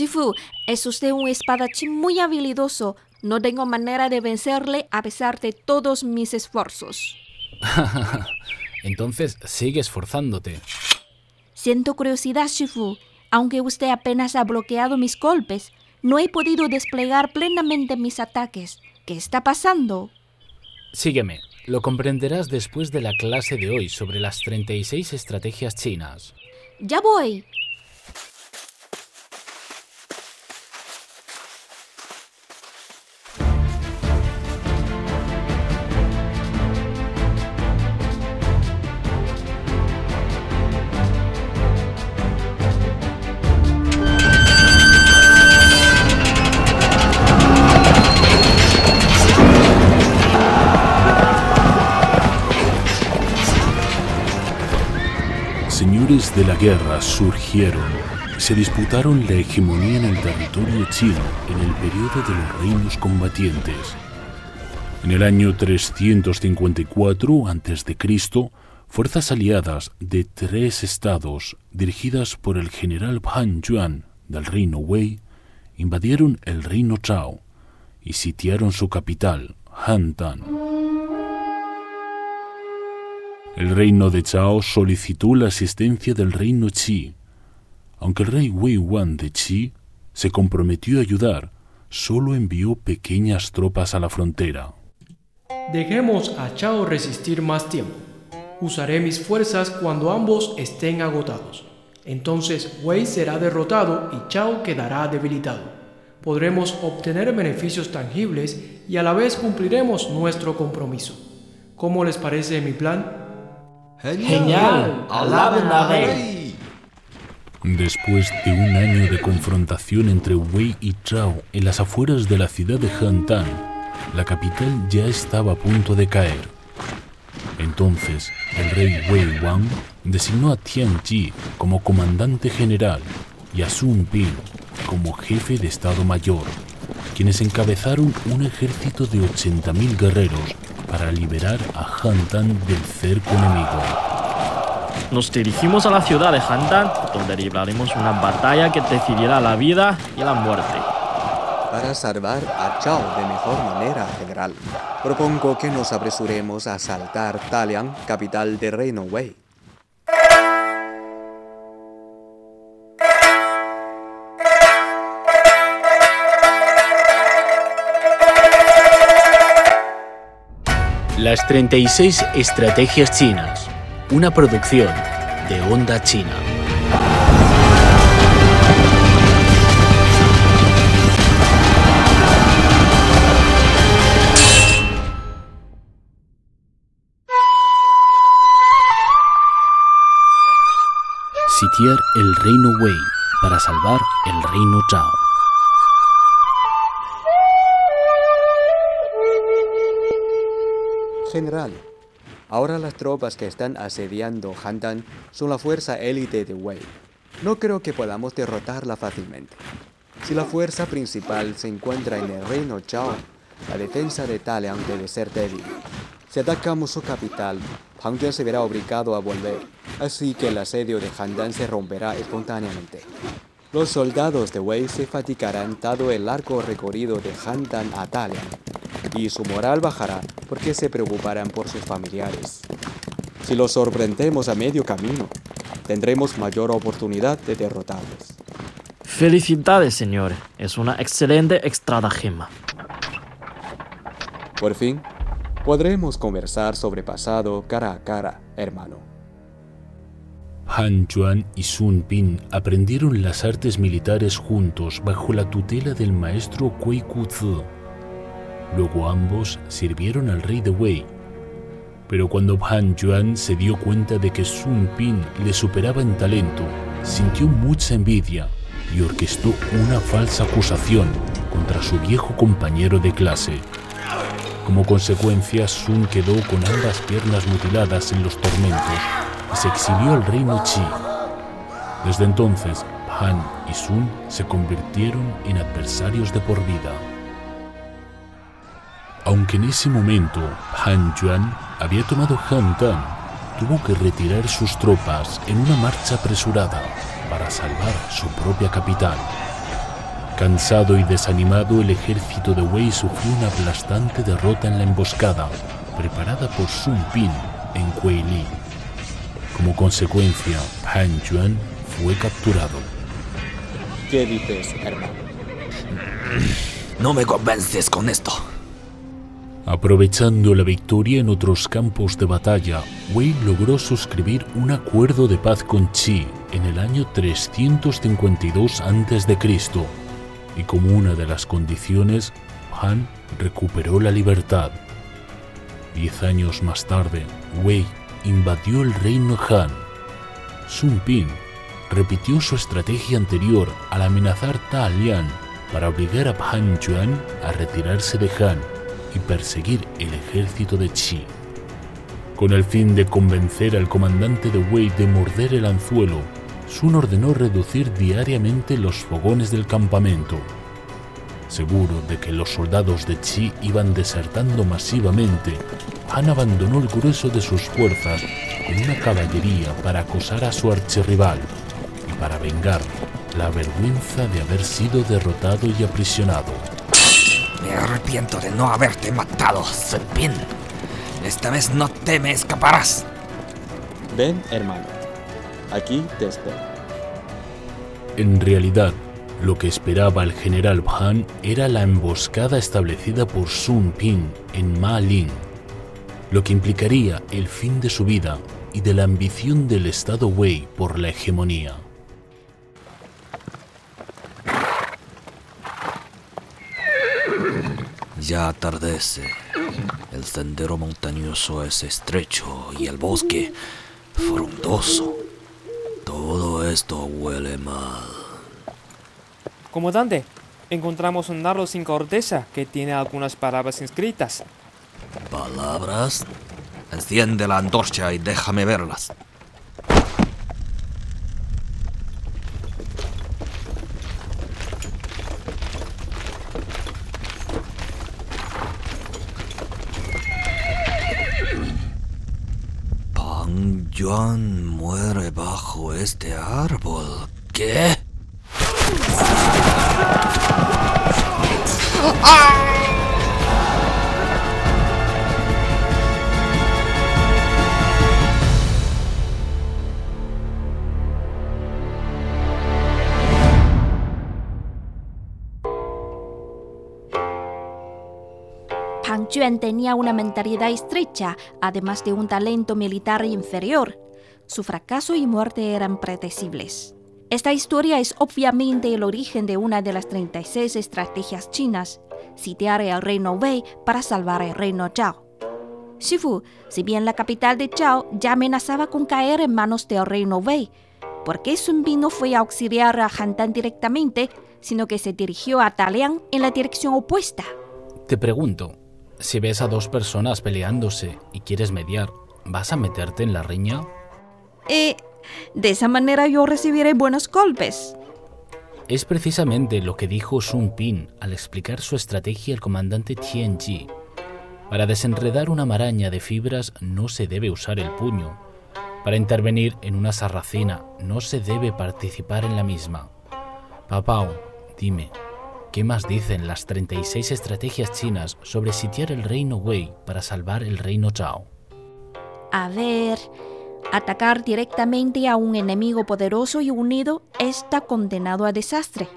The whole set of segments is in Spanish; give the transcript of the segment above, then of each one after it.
Shifu, es usted un espadachín muy habilidoso. No tengo manera de vencerle a pesar de todos mis esfuerzos. Entonces sigue esforzándote. Siento curiosidad, Shifu. Aunque usted apenas ha bloqueado mis golpes, no he podido desplegar plenamente mis ataques. ¿Qué está pasando? Sígueme. Lo comprenderás después de la clase de hoy sobre las 36 estrategias chinas. Ya voy. De la guerra surgieron. Se disputaron la hegemonía en el territorio chino en el periodo de los reinos combatientes. En el año 354 a.C., fuerzas aliadas de tres estados, dirigidas por el general Han Yuan del reino Wei, invadieron el reino Chao y sitiaron su capital, Hantan. El reino de Chao solicitó la asistencia del reino Qi. Aunque el rey Wei Wan de Qi se comprometió a ayudar, solo envió pequeñas tropas a la frontera. Dejemos a Chao resistir más tiempo. Usaré mis fuerzas cuando ambos estén agotados. Entonces Wei será derrotado y Chao quedará debilitado. Podremos obtener beneficios tangibles y a la vez cumpliremos nuestro compromiso. ¿Cómo les parece mi plan? Genial, alaben a rey. Después de un año de confrontación entre Wei y Chao en las afueras de la ciudad de Hantan, la capital ya estaba a punto de caer. Entonces, el rey Wei Wang designó a Tian Ji como comandante general y a Sun Bin como jefe de Estado Mayor, quienes encabezaron un ejército de 80.000 guerreros para liberar a Hantan del cerco enemigo. Nos dirigimos a la ciudad de Hantan, donde libraremos una batalla que decidirá la vida y la muerte. Para salvar a Chao de mejor manera, general, propongo que nos apresuremos a asaltar Talian, capital del reino Wei. Las 36 estrategias chinas. Una producción de Onda China. Sitiar el reino Wei para salvar el reino Chao. General, ahora las tropas que están asediando Handan son la fuerza élite de Wei. No creo que podamos derrotarla fácilmente. Si la fuerza principal se encuentra en el reino Chao, la defensa de Talian debe ser débil. Si atacamos su capital, Han Yuan se verá obligado a volver, así que el asedio de Handan se romperá espontáneamente. Los soldados de Wei se fatigarán dado el largo recorrido de Handan a Talian, y su moral bajará porque se preocuparán por sus familiares. Si los sorprendemos a medio camino, tendremos mayor oportunidad de derrotarlos. Felicidades, señor. Es una excelente estratagema. Por fin, podremos conversar sobre pasado cara a cara, hermano. Han Yuan y Sun Bin aprendieron las artes militares juntos bajo la tutela del maestro Kui Kuzi. Luego ambos sirvieron al rey de Wei. Pero cuando Han Yuan se dio cuenta de que Sun Bin le superaba en talento, sintió mucha envidia y orquestó una falsa acusación contra su viejo compañero de clase. Como consecuencia, Sun quedó con ambas piernas mutiladas en los tormentos y se exilió al reino Qi. Desde entonces, Han y Sun se convirtieron en adversarios de por vida. Aunque en ese momento Han Yuan había tomado Hantan, tuvo que retirar sus tropas en una marcha apresurada para salvar su propia capital. Cansado y desanimado, el ejército de Wei sufrió una aplastante derrota en la emboscada, preparada por Sun Pin en Li. Como consecuencia, Han Yuan fue capturado. ¿Qué dices, hermano? No me convences con esto. Aprovechando la victoria en otros campos de batalla, Wei logró suscribir un acuerdo de paz con Qi en el año 352 a.C. y como una de las condiciones, Han recuperó la libertad. Diez años más tarde, Wei invadió el reino Han. Sun Pin repitió su estrategia anterior al amenazar Ta Lian para obligar a Han Yuan a retirarse de Han y perseguir el ejército de Qi. Con el fin de convencer al comandante de Wei de morder el anzuelo, Sun ordenó reducir diariamente los fogones del campamento. Seguro de que los soldados de Qi iban desertando masivamente, Han abandonó el grueso de sus fuerzas con una caballería para acosar a su archirrival y para vengar la vergüenza de haber sido derrotado y aprisionado. Me arrepiento de no haberte matado, Pin. Esta vez no te me escaparás. Ven, hermano. Aquí te espero. En realidad, lo que esperaba el general Han era la emboscada establecida por Sun Ping en Ma Ling, lo que implicaría el fin de su vida y de la ambición del Estado Wei por la hegemonía. Ya atardece. El sendero montañoso es estrecho y el bosque frondoso. Todo esto huele mal. Comandante, encontramos un dardo sin corteza que tiene algunas palabras inscritas. ¿Palabras? Enciende la antorcha y déjame verlas. Juan muere bajo este árbol. ¿Qué? Pang Juan tenía una mentalidad estrecha, además de un talento militar inferior. Su fracaso y muerte eran predecibles. Esta historia es obviamente el origen de una de las 36 estrategias chinas, sitiar el reino Wei para salvar el reino Zhao. Shifu, si bien la capital de Zhao ya amenazaba con caer en manos del reino Wei, ¿por qué Sun Bin no fue a auxiliar a Han Dan directamente, sino que se dirigió a Talian en la dirección opuesta? Te pregunto, si ves a dos personas peleándose y quieres mediar, ¿vas a meterte en la riña? Eh, de esa manera yo recibiré buenos golpes. Es precisamente lo que dijo Sun Pin al explicar su estrategia al comandante Tian Ji. Para desenredar una maraña de fibras no se debe usar el puño. Para intervenir en una sarracena no se debe participar en la misma. Papao, dime, ¿Qué más dicen las 36 estrategias chinas sobre sitiar el reino Wei para salvar el reino Zhao? A ver, atacar directamente a un enemigo poderoso y unido está condenado a desastre.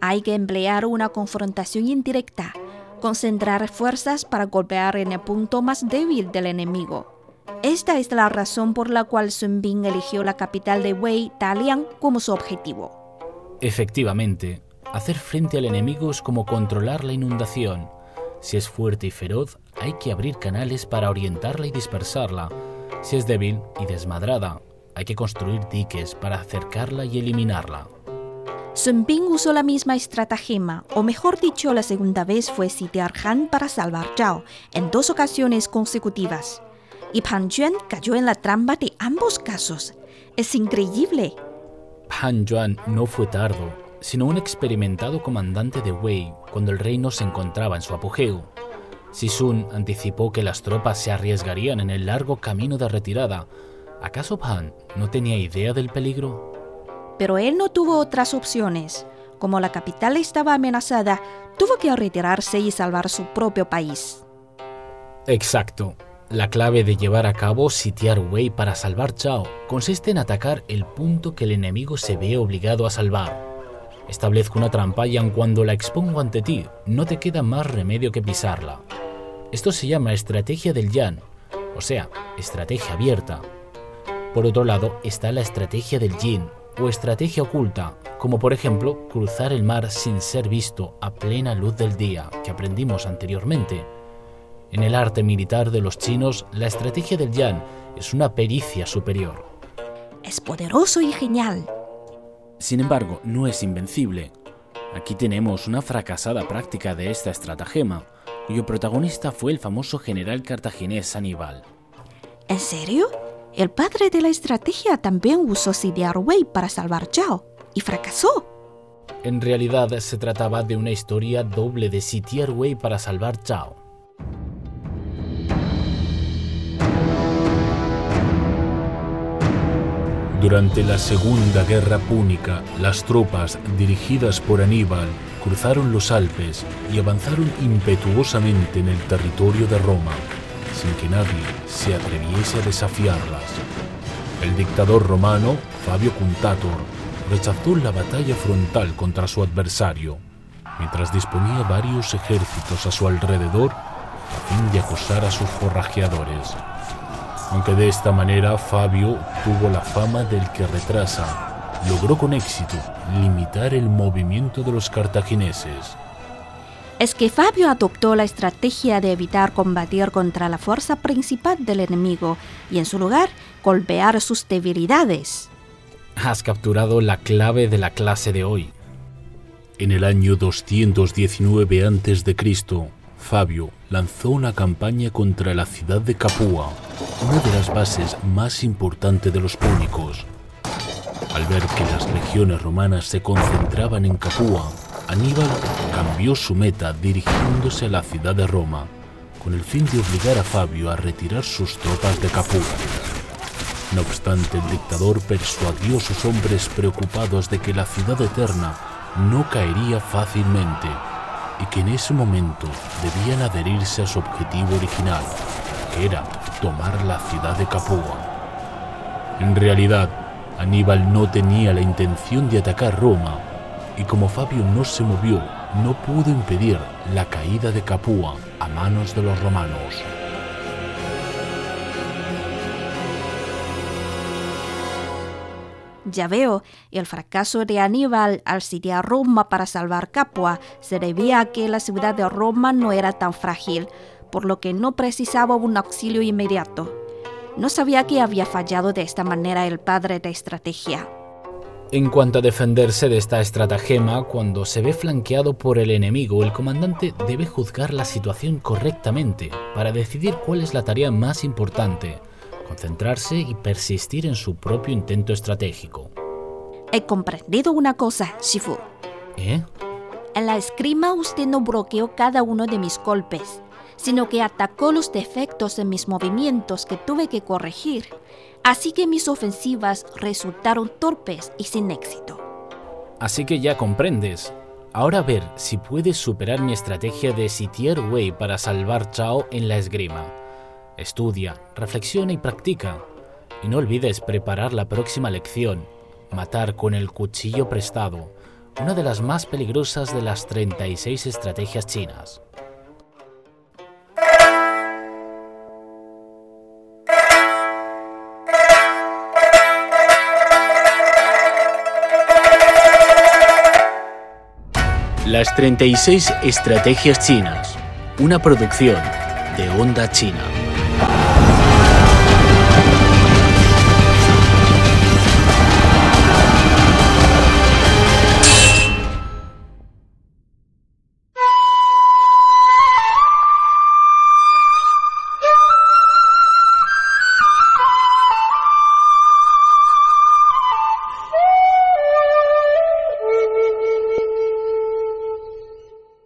Hay que emplear una confrontación indirecta, concentrar fuerzas para golpear en el punto más débil del enemigo. Esta es la razón por la cual Sun Bin eligió la capital de Wei, Dalian, como su objetivo. Efectivamente, Hacer frente al enemigo es como controlar la inundación. Si es fuerte y feroz, hay que abrir canales para orientarla y dispersarla. Si es débil y desmadrada, hay que construir diques para acercarla y eliminarla. Sun Bin usó la misma estratagema, o mejor dicho, la segunda vez fue sitiar Han para salvar Zhao, en dos ocasiones consecutivas. Y Pan Juan cayó en la trampa de ambos casos. Es increíble. Han Yuan no fue tardo sino un experimentado comandante de Wei cuando el reino se encontraba en su apogeo. Si Sun anticipó que las tropas se arriesgarían en el largo camino de retirada, ¿acaso Pan no tenía idea del peligro? Pero él no tuvo otras opciones. Como la capital estaba amenazada, tuvo que retirarse y salvar su propio país. Exacto. La clave de llevar a cabo sitiar Wei para salvar Chao consiste en atacar el punto que el enemigo se ve obligado a salvar. Establezco una trampa y aun cuando la expongo ante ti, no te queda más remedio que pisarla. Esto se llama estrategia del Yan, o sea, estrategia abierta. Por otro lado está la estrategia del Yin, o estrategia oculta, como por ejemplo cruzar el mar sin ser visto a plena luz del día, que aprendimos anteriormente. En el arte militar de los chinos, la estrategia del Yan es una pericia superior. Es poderoso y genial. Sin embargo, no es invencible. Aquí tenemos una fracasada práctica de esta estratagema, cuyo protagonista fue el famoso general cartaginés Aníbal. ¿En serio? El padre de la estrategia también usó Sidiar Wei para salvar Chao y fracasó. En realidad se trataba de una historia doble de sitiar Wei para salvar Chao. Durante la Segunda Guerra Púnica, las tropas dirigidas por Aníbal cruzaron los Alpes y avanzaron impetuosamente en el territorio de Roma, sin que nadie se atreviese a desafiarlas. El dictador romano, Fabio Cuntator, rechazó la batalla frontal contra su adversario, mientras disponía varios ejércitos a su alrededor a fin de acosar a sus forrajeadores. Aunque de esta manera Fabio tuvo la fama del que retrasa, logró con éxito limitar el movimiento de los cartagineses. Es que Fabio adoptó la estrategia de evitar combatir contra la fuerza principal del enemigo y en su lugar golpear sus debilidades. Has capturado la clave de la clase de hoy. En el año 219 a.C., Fabio lanzó una campaña contra la ciudad de Capua, una de las bases más importantes de los púnicos. Al ver que las legiones romanas se concentraban en Capua, Aníbal cambió su meta dirigiéndose a la ciudad de Roma, con el fin de obligar a Fabio a retirar sus tropas de Capua. No obstante, el dictador persuadió a sus hombres preocupados de que la ciudad eterna no caería fácilmente y que en ese momento debían adherirse a su objetivo original, que era tomar la ciudad de Capua. En realidad, Aníbal no tenía la intención de atacar Roma, y como Fabio no se movió, no pudo impedir la caída de Capua a manos de los romanos. Ya veo, el fracaso de Aníbal al sitiar Roma para salvar Capua se debía a que la ciudad de Roma no era tan frágil, por lo que no precisaba un auxilio inmediato. No sabía que había fallado de esta manera el padre de estrategia. En cuanto a defenderse de esta estratagema, cuando se ve flanqueado por el enemigo, el comandante debe juzgar la situación correctamente para decidir cuál es la tarea más importante, concentrarse y persistir en su propio intento estratégico. He comprendido una cosa, Shifu. ¿Eh? En la esgrima usted no bloqueó cada uno de mis golpes, sino que atacó los defectos en mis movimientos que tuve que corregir. Así que mis ofensivas resultaron torpes y sin éxito. Así que ya comprendes. Ahora a ver si puedes superar mi estrategia de sitiar Wei para salvar Chao en la esgrima. Estudia, reflexiona y practica. Y no olvides preparar la próxima lección, matar con el cuchillo prestado, una de las más peligrosas de las 36 estrategias chinas. Las 36 estrategias chinas, una producción de Onda China. Bye.